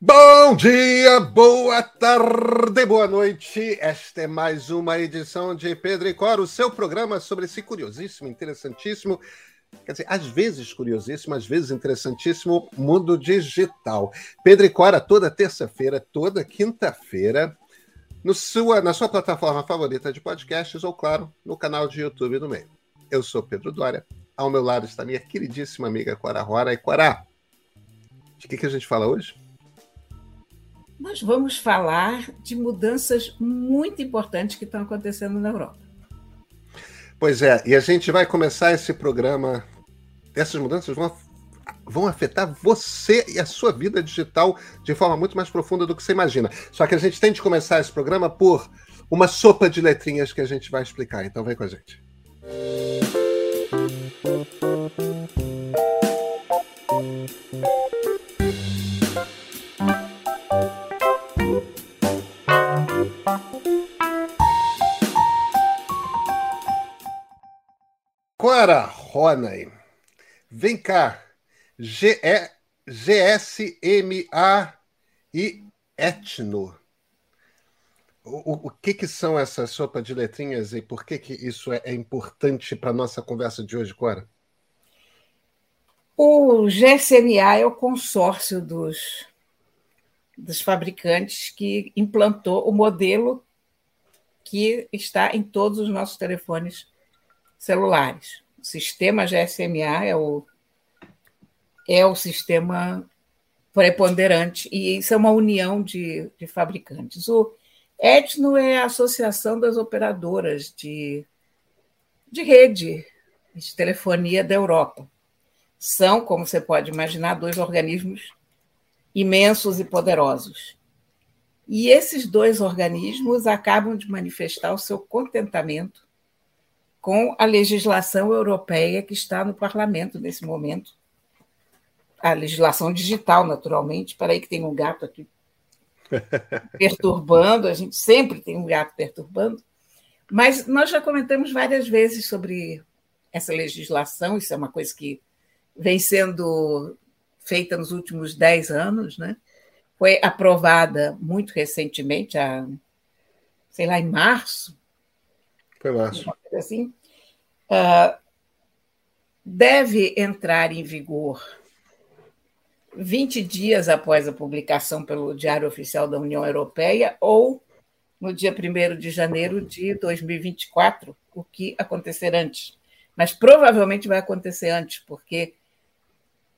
Bom dia, boa tarde, boa noite. Esta é mais uma edição de Pedro e Cora, o seu programa sobre esse curiosíssimo, interessantíssimo, quer dizer, às vezes curiosíssimo, às vezes interessantíssimo mundo digital. Pedro e Cora, toda terça-feira, toda quinta-feira, no sua, na sua plataforma favorita de podcasts ou, claro, no canal de YouTube do meio. Eu sou Pedro Dória, ao meu lado está minha queridíssima amiga Cora Rora. E Cora, de que, que a gente fala hoje? Nós vamos falar de mudanças muito importantes que estão acontecendo na Europa. Pois é, e a gente vai começar esse programa. Essas mudanças vão, vão afetar você e a sua vida digital de forma muito mais profunda do que você imagina. Só que a gente tem de começar esse programa por uma sopa de letrinhas que a gente vai explicar. Então vem com a gente. Cora vem cá. G-S-M-A e etno. O, o, que, que são essas sopa de letrinhas e por que, que isso é, é importante para a nossa conversa de hoje, Cora? O GSMA é o consórcio dos, dos fabricantes que implantou o modelo que está em todos os nossos telefones celulares. O sistema GSMA é o, é o sistema preponderante, e isso é uma união de, de fabricantes. O Etno é a Associação das Operadoras de, de Rede de Telefonia da Europa. São, como você pode imaginar, dois organismos imensos e poderosos. E esses dois organismos acabam de manifestar o seu contentamento com a legislação europeia que está no parlamento nesse momento. A legislação digital, naturalmente. Para aí que tem um gato aqui perturbando, a gente sempre tem um gato perturbando. Mas nós já comentamos várias vezes sobre essa legislação, isso é uma coisa que vem sendo feita nos últimos dez anos, né? Foi aprovada muito recentemente, a, sei lá, em março. Foi março. Assim, deve entrar em vigor 20 dias após a publicação pelo Diário Oficial da União Europeia ou no dia 1 de janeiro de 2024, o que acontecer antes. Mas provavelmente vai acontecer antes, porque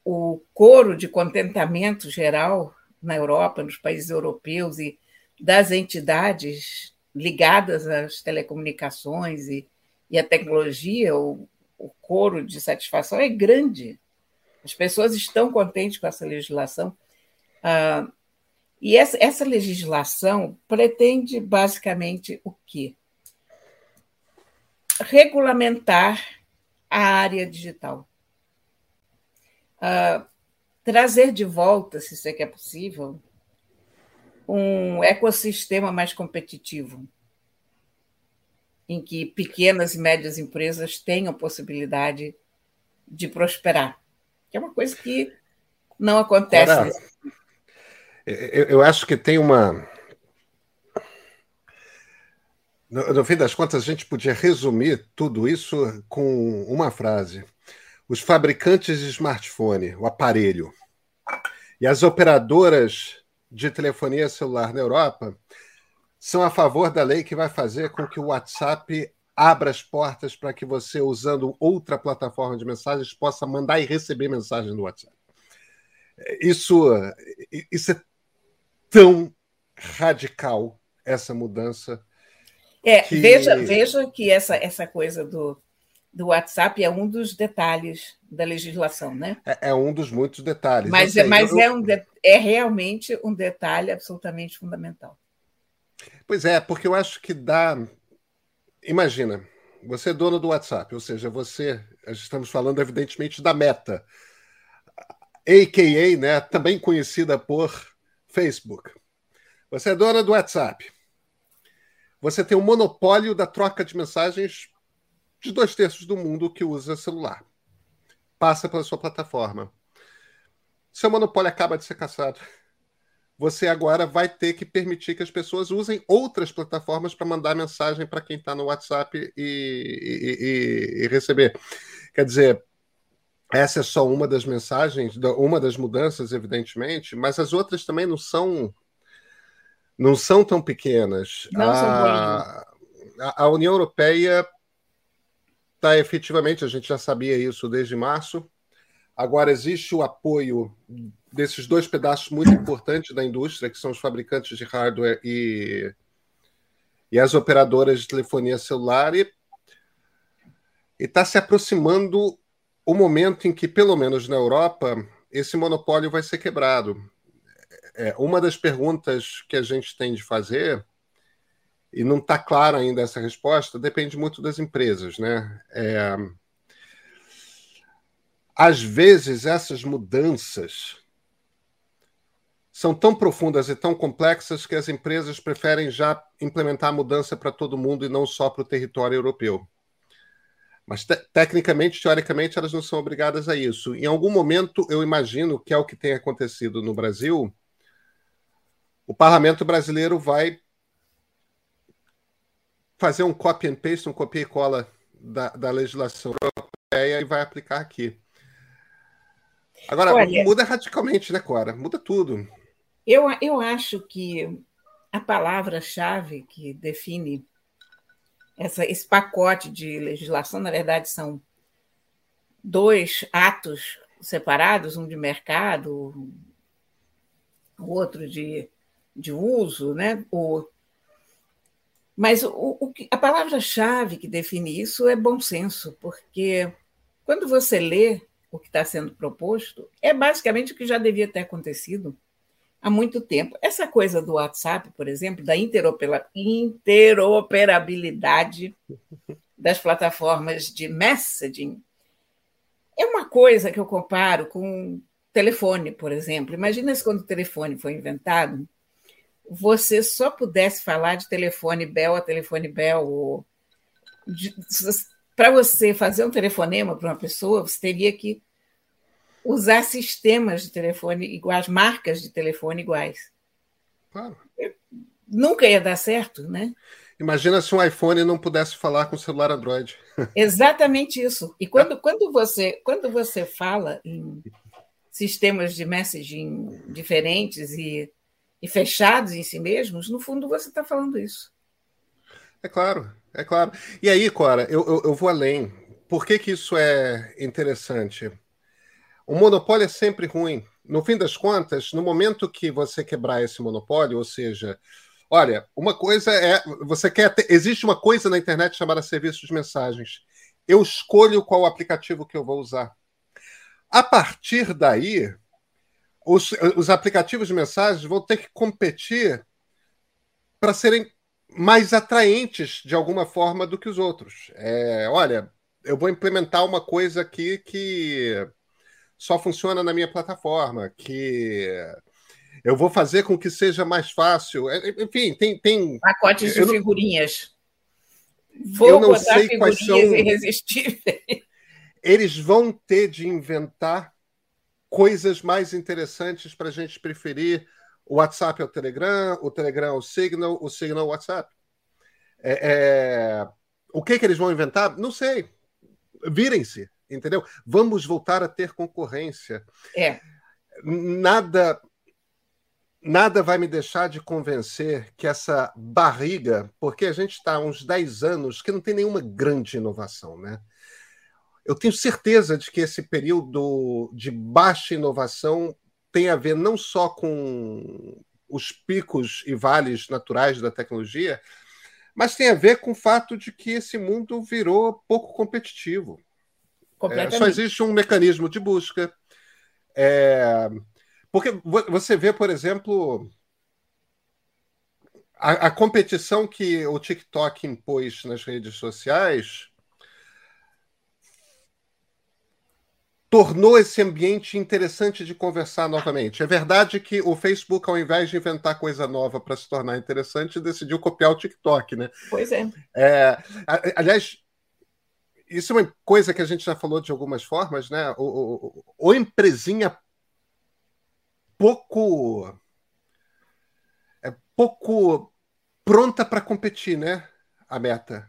o coro de contentamento geral na Europa, nos países europeus e das entidades ligadas às telecomunicações e e a tecnologia, o, o coro de satisfação é grande. As pessoas estão contentes com essa legislação. Ah, e essa, essa legislação pretende basicamente o quê? Regulamentar a área digital. Ah, trazer de volta, se isso é que é possível, um ecossistema mais competitivo em que pequenas e médias empresas tenham possibilidade de prosperar, que é uma coisa que não acontece. Agora, eu, eu acho que tem uma. No, no fim das contas, a gente podia resumir tudo isso com uma frase: os fabricantes de smartphone, o aparelho, e as operadoras de telefonia celular na Europa são a favor da lei que vai fazer com que o WhatsApp abra as portas para que você, usando outra plataforma de mensagens, possa mandar e receber mensagens no WhatsApp. Isso, isso é tão radical, essa mudança. É, que... veja, veja que essa, essa coisa do, do WhatsApp é um dos detalhes da legislação, né? É, é um dos muitos detalhes. Mas, é, mas eu... é, um de, é realmente um detalhe absolutamente fundamental. Pois é, porque eu acho que dá. Imagina, você é dono do WhatsApp, ou seja, você. Estamos falando, evidentemente, da meta, a.k.a., né, também conhecida por Facebook. Você é dona do WhatsApp. Você tem o um monopólio da troca de mensagens de dois terços do mundo que usa celular. Passa pela sua plataforma. Seu monopólio acaba de ser caçado você agora vai ter que permitir que as pessoas usem outras plataformas para mandar mensagem para quem está no WhatsApp e, e, e, e, receber. Quer dizer, essa é só uma das mensagens, uma das mudanças, evidentemente, mas as outras também não são não são tão pequenas. Não a, são a, a União Europeia está efetivamente, a gente já sabia isso desde março. Agora existe o apoio desses dois pedaços muito importantes da indústria, que são os fabricantes de hardware e, e as operadoras de telefonia celular, e está se aproximando o momento em que, pelo menos na Europa, esse monopólio vai ser quebrado. É, uma das perguntas que a gente tem de fazer, e não está clara ainda essa resposta, depende muito das empresas. Né? É, às vezes, essas mudanças são tão profundas e tão complexas que as empresas preferem já implementar a mudança para todo mundo e não só para o território europeu. Mas te tecnicamente, teoricamente, elas não são obrigadas a isso. Em algum momento, eu imagino que é o que tem acontecido no Brasil. O parlamento brasileiro vai fazer um copy and paste, um copia e cola da, da legislação europeia e vai aplicar aqui. Agora, Olha, muda radicalmente, né, Cora? Muda tudo. Eu, eu acho que a palavra-chave que define essa, esse pacote de legislação, na verdade, são dois atos separados, um de mercado, o outro de, de uso, né? O, mas o, o, a palavra-chave que define isso é bom senso, porque quando você lê o que está sendo proposto, é basicamente o que já devia ter acontecido há muito tempo. Essa coisa do WhatsApp, por exemplo, da interoperabilidade das plataformas de messaging, é uma coisa que eu comparo com telefone, por exemplo. Imagina se quando o telefone foi inventado, você só pudesse falar de telefone Bell a telefone Bell. Para você fazer um telefonema para uma pessoa, você teria que usar sistemas de telefone iguais, marcas de telefone iguais. Claro. Nunca ia dar certo, né? Imagina se um iPhone não pudesse falar com o celular Android. Exatamente isso. E quando, quando, você, quando você fala em sistemas de messaging diferentes e, e fechados em si mesmos, no fundo você está falando isso. É claro, é claro. E aí, Cora, eu, eu, eu vou além. Por que, que isso é interessante? O monopólio é sempre ruim. No fim das contas, no momento que você quebrar esse monopólio, ou seja, olha, uma coisa é. Você quer ter, Existe uma coisa na internet chamada serviço de mensagens. Eu escolho qual aplicativo que eu vou usar. A partir daí, os, os aplicativos de mensagens vão ter que competir para serem mais atraentes de alguma forma do que os outros. É, olha, eu vou implementar uma coisa aqui que só funciona na minha plataforma, que eu vou fazer com que seja mais fácil. É, enfim, tem. tem Pacotes de figurinhas. Vou eu não sei quais são. Irresistíveis. Eles vão ter de inventar coisas mais interessantes para a gente preferir o WhatsApp ao Telegram, o Telegram ao Signal, o Signal ao WhatsApp. É, é... O que, que eles vão inventar? Não sei. Virem-se entendeu? Vamos voltar a ter concorrência. É. Nada nada vai me deixar de convencer que essa barriga, porque a gente está há uns 10 anos que não tem nenhuma grande inovação, né? Eu tenho certeza de que esse período de baixa inovação tem a ver não só com os picos e vales naturais da tecnologia, mas tem a ver com o fato de que esse mundo virou pouco competitivo. É, só existe um mecanismo de busca. É, porque você vê, por exemplo, a, a, competição que o TikTok impôs nas redes sociais tornou esse ambiente interessante de conversar novamente. É verdade que o Facebook, ao invés de inventar coisa nova para se tornar interessante, decidiu copiar o TikTok, né? Pois é. é aliás, isso é uma coisa que a gente já falou de algumas formas, né? O, o, o empresinha pouco pouco pronta para competir, né? A meta.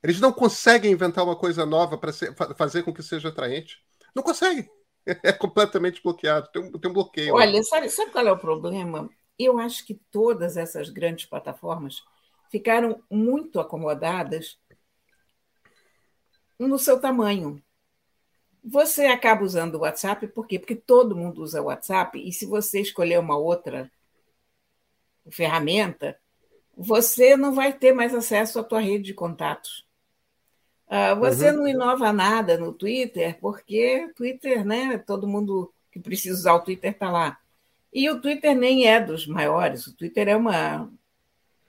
Eles não conseguem inventar uma coisa nova para fazer com que seja atraente. Não conseguem. É completamente bloqueado. Tem um, tem um bloqueio. Olha, sabe, sabe qual é o problema? Eu acho que todas essas grandes plataformas ficaram muito acomodadas no seu tamanho. Você acaba usando o WhatsApp por quê? Porque todo mundo usa o WhatsApp e se você escolher uma outra ferramenta, você não vai ter mais acesso à tua rede de contatos. Uh, você uhum. não inova nada no Twitter, porque Twitter, né? Todo mundo que precisa usar o Twitter está lá. E o Twitter nem é dos maiores, o Twitter é uma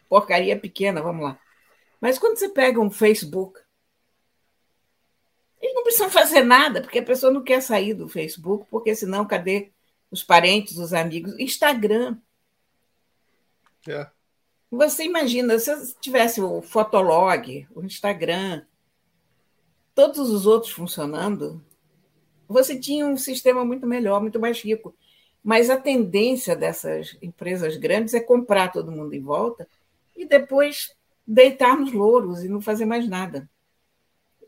porcaria pequena, vamos lá. Mas quando você pega um Facebook, eles não precisam fazer nada, porque a pessoa não quer sair do Facebook, porque senão cadê os parentes, os amigos? Instagram. É. Você imagina, se tivesse o Fotolog, o Instagram, todos os outros funcionando, você tinha um sistema muito melhor, muito mais rico. Mas a tendência dessas empresas grandes é comprar todo mundo em volta e depois deitar nos louros e não fazer mais nada.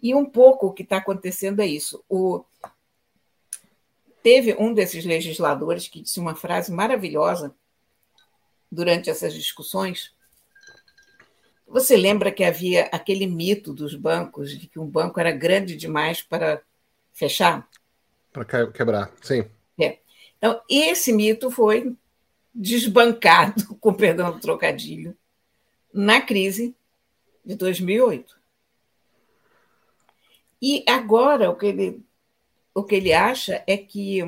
E um pouco o que está acontecendo é isso. O... Teve um desses legisladores que disse uma frase maravilhosa durante essas discussões. Você lembra que havia aquele mito dos bancos de que um banco era grande demais para fechar? Para quebrar, sim. É. Então, esse mito foi desbancado, com perdão do trocadilho, na crise de 2008. E agora o que ele, o que ele acha é que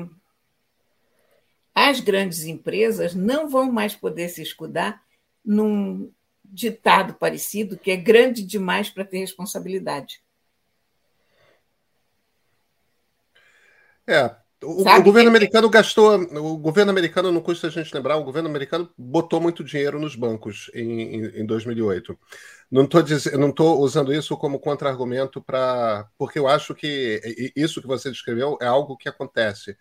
as grandes empresas não vão mais poder se escudar num ditado parecido que é grande demais para ter responsabilidade. É, o, o, governo americano gastou. O governo americano, não custa a gente lembrar, o governo americano botou muito dinheiro nos bancos em, em, em 2008. Não estou usando isso como contra-argumento para. Porque eu acho que isso que você descreveu é algo que acontece.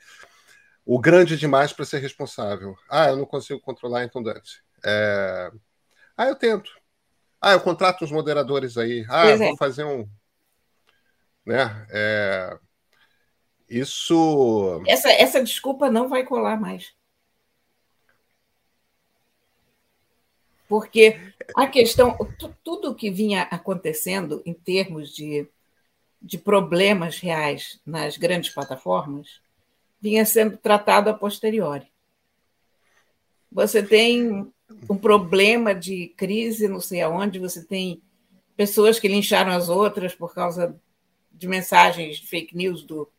O grande demais para ser responsável. Ah, eu não consigo controlar, então dane-se. É... Ah, eu tento. Ah, eu contrato uns moderadores aí. Ah, pois vou é. fazer um. Né? É... Isso. Essa, essa desculpa não vai colar mais. Porque a questão, tudo que vinha acontecendo em termos de, de problemas reais nas grandes plataformas vinha sendo tratado a posteriori. Você tem um problema de crise, não sei aonde, você tem pessoas que lincharam as outras por causa de mensagens de fake news do,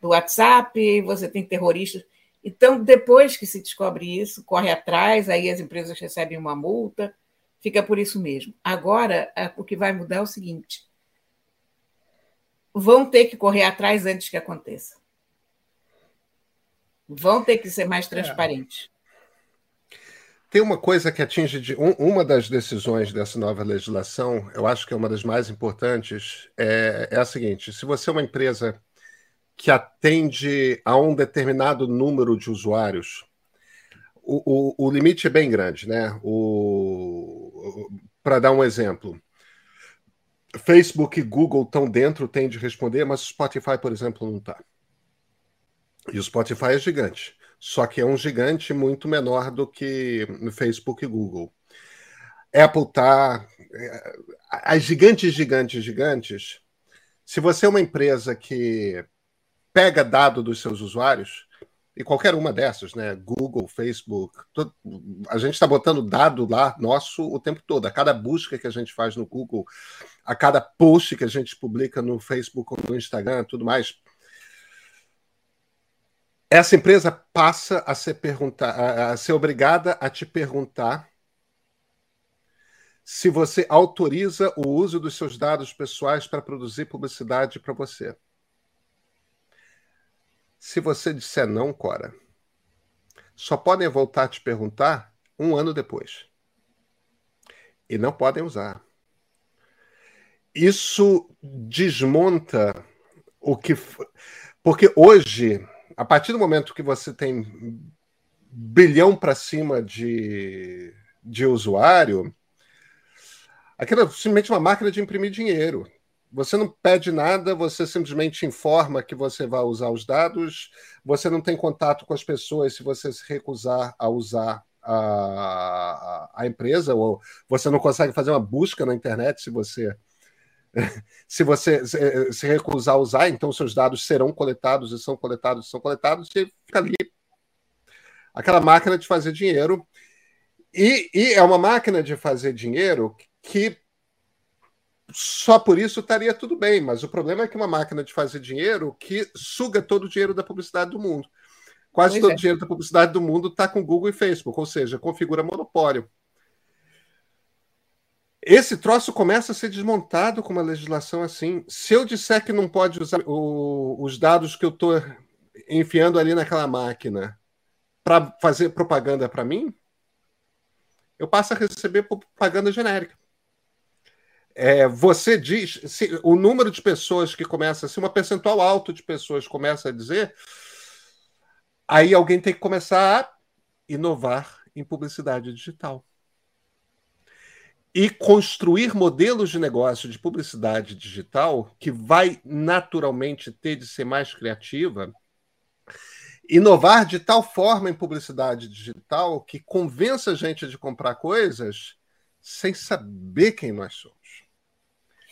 do WhatsApp, você tem terroristas. Então, depois que se descobre isso, corre atrás, aí as empresas recebem uma multa, fica por isso mesmo. Agora, o que vai mudar é o seguinte: vão ter que correr atrás antes que aconteça. Vão ter que ser mais é. transparentes. É. Tem uma coisa que atinge de, um, uma das decisões dessa nova legislação, eu acho que é uma das mais importantes, é, é a seguinte: se você é uma empresa que atende a um determinado número de usuários, o, o, o limite é bem grande, né? Para dar um exemplo, Facebook e Google estão dentro, tem de responder, mas o Spotify, por exemplo, não está. E o Spotify é gigante, só que é um gigante muito menor do que Facebook e Google. Apple está. É, as gigantes, gigantes, gigantes. Se você é uma empresa que pega dado dos seus usuários, e qualquer uma dessas, né? Google, Facebook, a gente está botando dado lá nosso o tempo todo. A cada busca que a gente faz no Google, a cada post que a gente publica no Facebook ou no Instagram, tudo mais. Essa empresa passa a ser, perguntar, a ser obrigada a te perguntar se você autoriza o uso dos seus dados pessoais para produzir publicidade para você. Se você disser não, Cora, só podem voltar a te perguntar um ano depois. E não podem usar. Isso desmonta o que. Porque hoje, a partir do momento que você tem bilhão para cima de, de usuário, aquilo é simplesmente uma máquina de imprimir dinheiro. Você não pede nada, você simplesmente informa que você vai usar os dados, você não tem contato com as pessoas se você se recusar a usar a, a empresa, ou você não consegue fazer uma busca na internet se você se você se recusar a usar, então seus dados serão coletados e são coletados e são coletados, e fica ali aquela máquina de fazer dinheiro. E, e é uma máquina de fazer dinheiro que só por isso estaria tudo bem, mas o problema é que é uma máquina de fazer dinheiro que suga todo o dinheiro da publicidade do mundo. Quase pois todo é. o dinheiro da publicidade do mundo está com Google e Facebook, ou seja, configura monopólio. Esse troço começa a ser desmontado com uma legislação assim. Se eu disser que não pode usar o, os dados que eu estou enfiando ali naquela máquina para fazer propaganda para mim, eu passo a receber propaganda genérica é, você diz, se, o número de pessoas que começa, se uma percentual alto de pessoas começa a dizer, aí alguém tem que começar a inovar em publicidade digital. E construir modelos de negócio de publicidade digital que vai naturalmente ter de ser mais criativa, inovar de tal forma em publicidade digital que convença a gente de comprar coisas sem saber quem nós somos.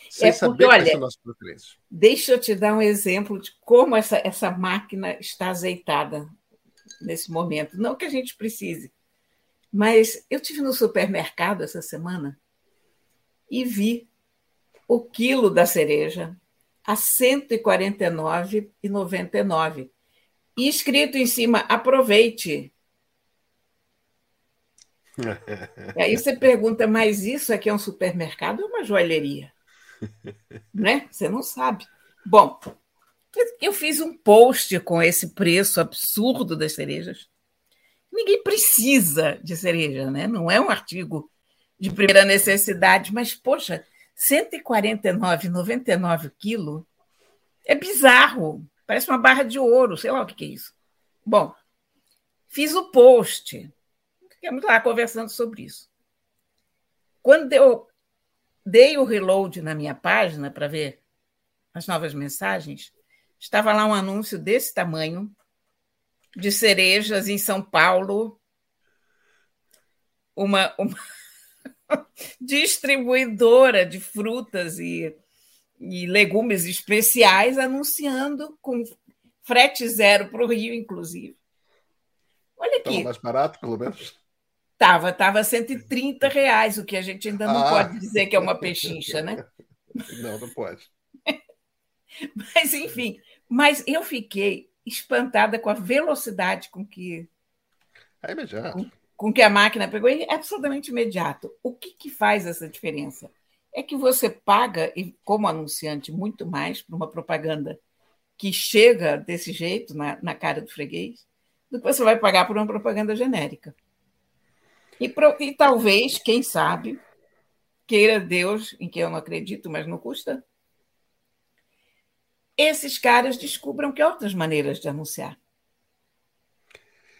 Sem é porque, olha, deixa eu te dar um exemplo de como essa, essa máquina está azeitada nesse momento. Não que a gente precise, mas eu tive no supermercado essa semana e vi o quilo da cereja a R$ 149,99. E escrito em cima, aproveite. e aí você pergunta, mas isso aqui é um supermercado ou uma joalheria? Né? Você não sabe. Bom, eu fiz um post com esse preço absurdo das cerejas. Ninguém precisa de cereja, né? Não é um artigo de primeira necessidade, mas, poxa, R$ 149,99 quilo é bizarro. Parece uma barra de ouro, sei lá o que é isso. Bom, fiz o post. Ficamos lá conversando sobre isso. Quando eu dei o reload na minha página para ver as novas mensagens, estava lá um anúncio desse tamanho de cerejas em São Paulo, uma, uma distribuidora de frutas e, e legumes especiais anunciando com frete zero para o Rio, inclusive. Olha aqui. Estava mais barato, pelo menos. Tava, tava 130 reais, o que a gente ainda não ah. pode dizer que é uma pechincha, né? Não, não pode. mas, enfim, mas eu fiquei espantada com a velocidade com que. É imediato. Com, com que a máquina pegou, é absolutamente imediato. O que, que faz essa diferença? É que você paga, como anunciante, muito mais para uma propaganda que chega desse jeito na, na cara do freguês do que você vai pagar por uma propaganda genérica. E, e talvez, quem sabe, queira Deus, em que eu não acredito, mas não custa, esses caras descubram que há outras maneiras de anunciar.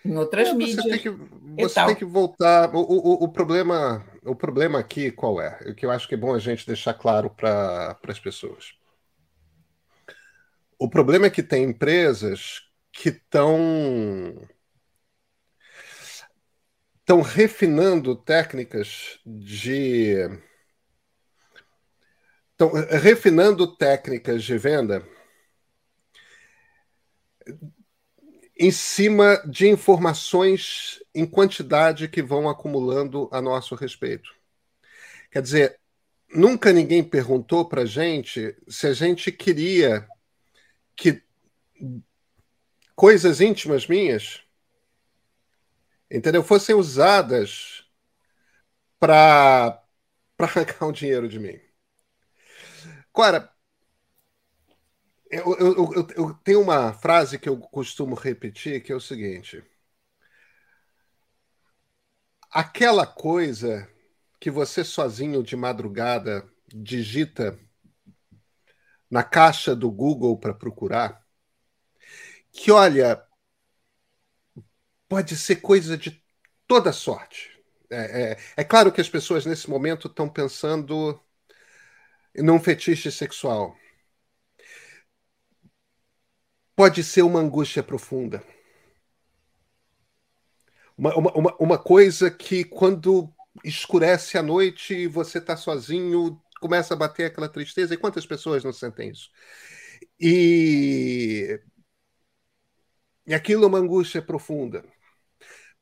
Em outras é, mídias. Você, tem que, você tem que, voltar. O, o, o, problema, o problema aqui qual é? O que eu acho que é bom a gente deixar claro para as pessoas. O problema é que tem empresas que estão estão refinando técnicas de. Estão refinando técnicas de venda em cima de informações em quantidade que vão acumulando a nosso respeito. Quer dizer, nunca ninguém perguntou para a gente se a gente queria que coisas íntimas minhas entendeu? Fossem usadas para arrancar um dinheiro de mim. Agora, eu, eu, eu, eu, tenho uma frase que eu costumo repetir que é o seguinte: aquela coisa que você sozinho de madrugada digita na caixa do Google para procurar, que olha, pode ser coisa de toda sorte. É, é, é claro que as pessoas nesse momento estão pensando num fetiche sexual. Pode ser uma angústia profunda. Uma, uma, uma coisa que, quando escurece a noite e você está sozinho, começa a bater aquela tristeza. E quantas pessoas não sentem isso? E, e aquilo é uma angústia profunda.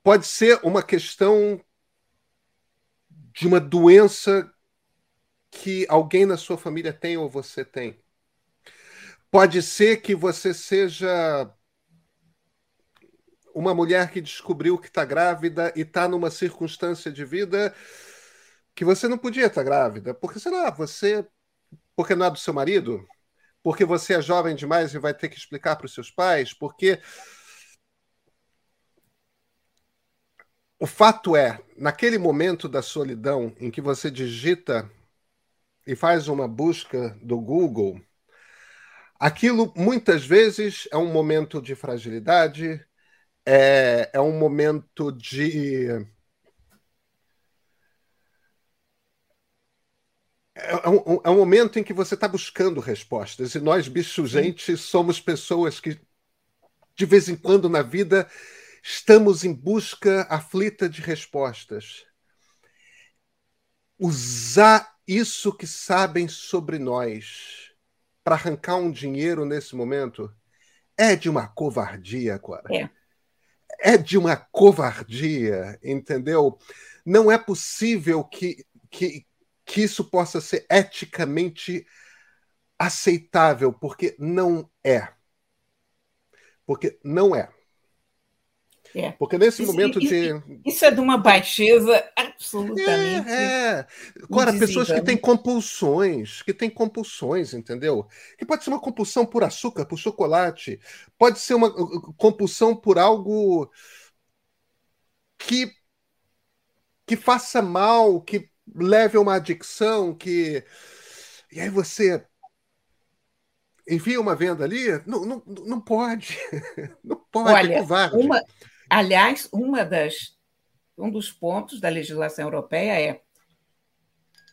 Pode ser uma questão de uma doença que alguém na sua família tem ou você tem. Pode ser que você seja uma mulher que descobriu que está grávida e está numa circunstância de vida que você não podia estar tá grávida, porque sei lá, você porque não é do seu marido, porque você é jovem demais e vai ter que explicar para os seus pais, porque o fato é, naquele momento da solidão em que você digita e faz uma busca do Google, aquilo muitas vezes é um momento de fragilidade, é, é um momento de. É, é um, é um momento em que você está buscando respostas. E nós, bicho gente, somos pessoas que, de vez em quando na vida, estamos em busca aflita de respostas. Usar isso que sabem sobre nós para arrancar um dinheiro nesse momento é de uma covardia, Cora. É é de uma covardia, entendeu? Não é possível que, que, que isso possa ser eticamente aceitável, porque não é. Porque não é. É. Porque nesse isso, momento isso, de. Isso é de uma baixeza absolutamente. É, é. Agora, pessoas que têm compulsões, que têm compulsões, entendeu? Que pode ser uma compulsão por açúcar, por chocolate, pode ser uma uh, uh, compulsão por algo que, que faça mal, que leve a uma adicção, que. E aí você envia uma venda ali? Não, não, não pode. Não pode, Olha, é covarde. Uma, Aliás, uma das, um dos pontos da legislação europeia é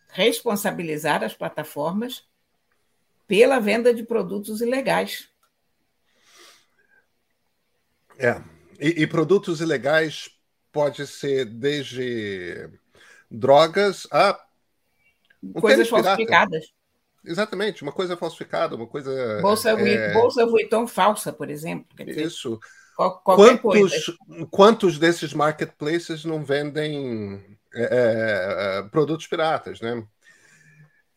responsabilizar as plataformas pela venda de produtos ilegais. É, e, e produtos ilegais pode ser desde drogas a um coisas falsificadas. Exatamente, uma coisa falsificada, uma coisa. Bolsa, é... Bolsa Vuitton falsa, por exemplo. Dizer, Isso quantos, quantos desses marketplaces não vendem é, é, é, produtos piratas, né?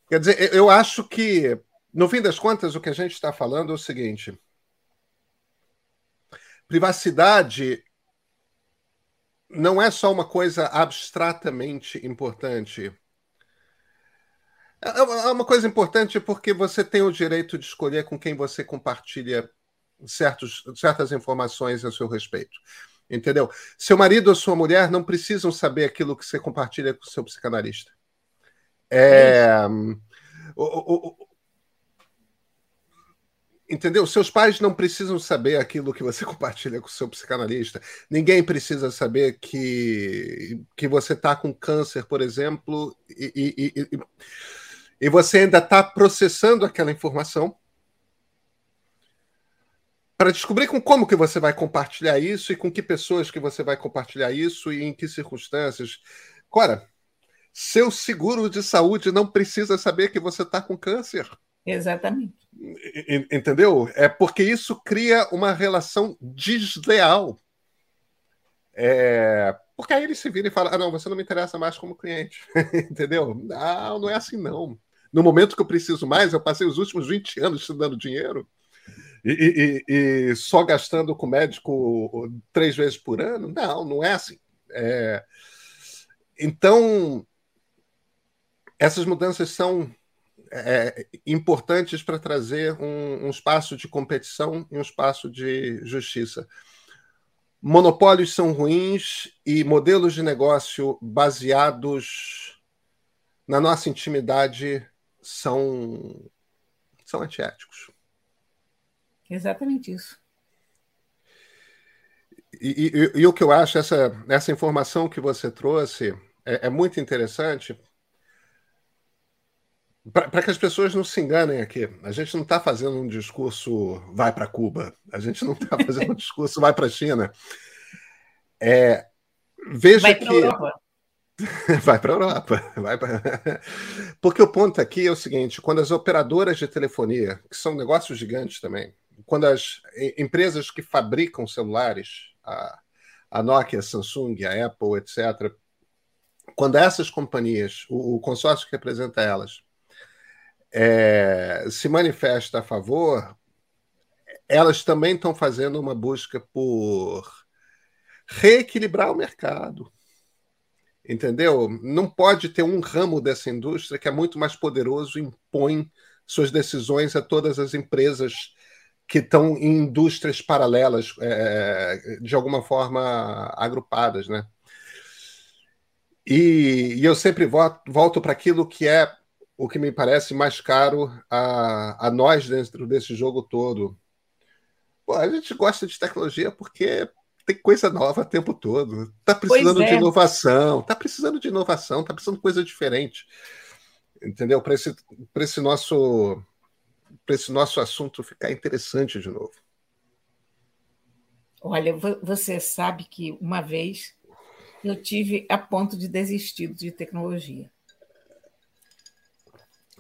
Quer dizer, eu acho que, no fim das contas, o que a gente está falando é o seguinte: privacidade não é só uma coisa abstratamente importante. É, é uma coisa importante porque você tem o direito de escolher com quem você compartilha certos, certas informações a seu respeito. Entendeu? Seu marido ou sua mulher não precisam saber aquilo que você compartilha com seu psicanalista. É, o, o, o, entendeu? Seus pais não precisam saber aquilo que você compartilha com seu psicanalista. Ninguém precisa saber que, que você está com câncer, por exemplo, e, e, e, e você ainda está processando aquela informação para descobrir com como que você vai compartilhar isso e com que pessoas que você vai compartilhar isso e em que circunstâncias. Cora, seu seguro de saúde não precisa saber que você está com câncer. Exatamente. Entendeu? É porque isso cria uma relação desleal. É... Porque aí ele se vira e fala: ah, não, você não me interessa mais como cliente. Entendeu? Não, não é assim, não. No momento que eu preciso mais, eu passei os últimos 20 anos te dando dinheiro e, e, e, só gastando com médico três vezes por ano? Não, não é assim. É... Então, essas mudanças são é, importantes para trazer um, um, espaço de competição e um espaço de justiça. Monopólios são ruins e modelos de negócio baseados na nossa intimidade são, são antiéticos. Exatamente isso. E, e, e, o que eu acho, essa, essa informação que você trouxe é, é muito interessante para que as pessoas não se enganem aqui. A gente não está fazendo um discurso vai para Cuba, a gente não está fazendo um discurso vai para a China. É, veja vai que. Europa. vai para a Europa. Vai pra... Porque o ponto aqui é o seguinte: quando as operadoras de telefonia, que são negócios gigantes também, quando as empresas que fabricam celulares, a, a Nokia, a Samsung, a Apple, etc., quando essas companhias, o, o consórcio que representa elas, é, se manifesta a favor, elas também estão fazendo uma busca por reequilibrar o mercado. Entendeu? Não pode ter um ramo dessa indústria que é muito mais poderoso e impõe suas decisões a todas as empresas que estão em indústrias paralelas, é, de alguma forma agrupadas, né? E, e eu sempre volto, volto para aquilo que é o que me parece mais caro a, a nós dentro desse jogo todo. Pô, a gente gosta de tecnologia porque tem coisa nova o tempo todo. Tá precisando é. de inovação, tá precisando de inovação, tá precisando de coisa diferente. Entendeu? Para esse, esse nosso para esse nosso assunto ficar interessante de novo. Olha, você sabe que uma vez eu tive a ponto de desistir de tecnologia.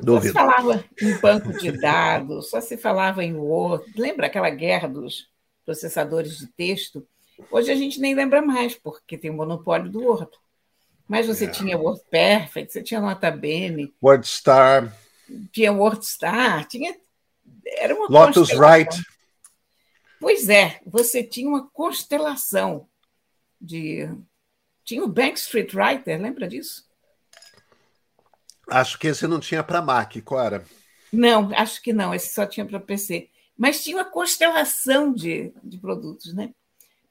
Só se falava em banco de dados, só se falava em Word. Lembra aquela guerra dos processadores de texto? Hoje a gente nem lembra mais, porque tem o monopólio do Word. Mas você é. tinha Word Perfect, você tinha Nota Bene. WordStar. Tinha WordStar, tinha era uma Lotus Wright. Pois é, você tinha uma constelação de. Tinha o Bank Street Writer, lembra disso? Acho que esse não tinha para Mac, Cora. Não, acho que não, esse só tinha para PC. Mas tinha uma constelação de, de produtos, né?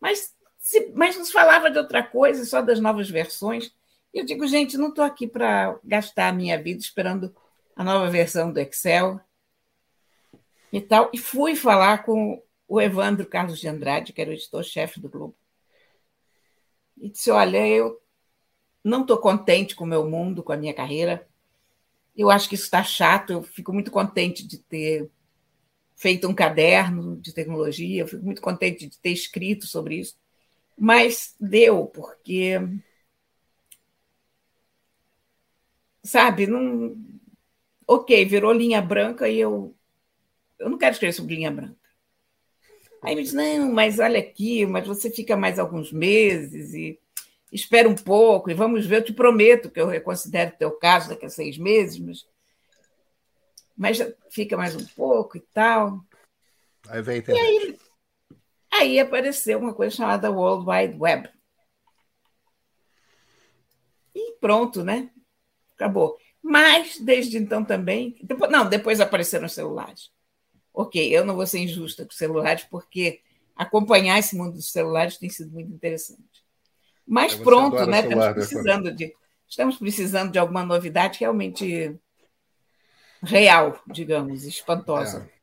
Mas, se, mas nos falava de outra coisa, só das novas versões. E eu digo, gente, não estou aqui para gastar a minha vida esperando a nova versão do Excel e tal. E fui falar com o Evandro Carlos de Andrade, que era o editor-chefe do Globo. E disse: Olha, eu não estou contente com o meu mundo, com a minha carreira. Eu acho que isso está chato. Eu fico muito contente de ter feito um caderno de tecnologia, eu fico muito contente de ter escrito sobre isso. Mas deu, porque. Sabe, não. Ok, virou linha branca e eu eu não quero escrever sobre linha branca. Aí me diz, não, mas olha aqui, mas você fica mais alguns meses e espera um pouco e vamos ver, eu te prometo que eu reconsidero o teu caso daqui a seis meses, mas, mas fica mais um pouco e tal. Aí vem a aí, aí apareceu uma coisa chamada World Wide Web. E pronto, né? Acabou. Mas, desde então também. Depois, não, depois apareceram os celulares. Ok, eu não vou ser injusta com os celulares, porque acompanhar esse mundo dos celulares tem sido muito interessante. Mas pronto, né? Estamos né, precisando de, estamos precisando de alguma novidade realmente real, digamos, espantosa. É.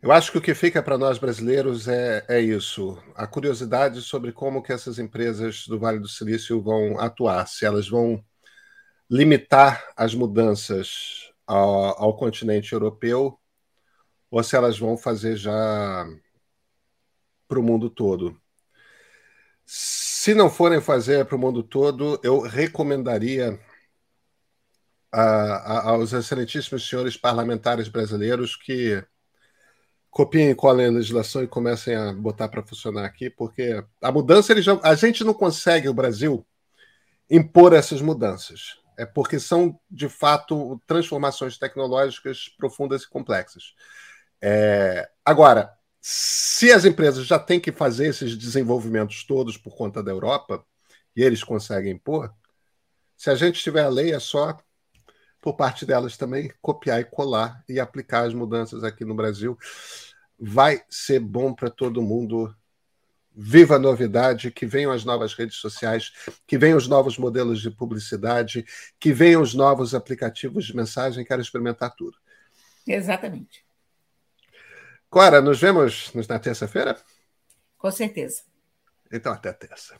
Eu acho que o que fica para nós brasileiros é, é isso, a curiosidade sobre como que essas empresas do Vale do Silício vão atuar, se elas vão limitar as mudanças ao, ao continente europeu ou se elas vão fazer já para o mundo todo. Se não forem fazer para o mundo todo, eu recomendaria a, a, aos excelentíssimos senhores parlamentares brasileiros que copiem e colhem a legislação e comecem a botar para funcionar aqui, porque a mudança, ele já, a gente não consegue, o Brasil, impor essas mudanças. É porque são, de fato, transformações tecnológicas profundas e complexas. É, agora, se as empresas já têm que fazer esses desenvolvimentos todos por conta da Europa, e eles conseguem impor, se a gente tiver a lei, é só, por parte delas também, copiar e colar e aplicar as mudanças aqui no Brasil. Vai ser bom para todo mundo. Viva a novidade, que venham as novas redes sociais, que venham os novos modelos de publicidade, que venham os novos aplicativos de mensagem. Quero experimentar tudo. Exatamente. Cora, nos vemos na terça-feira? Com certeza. Então, até terça.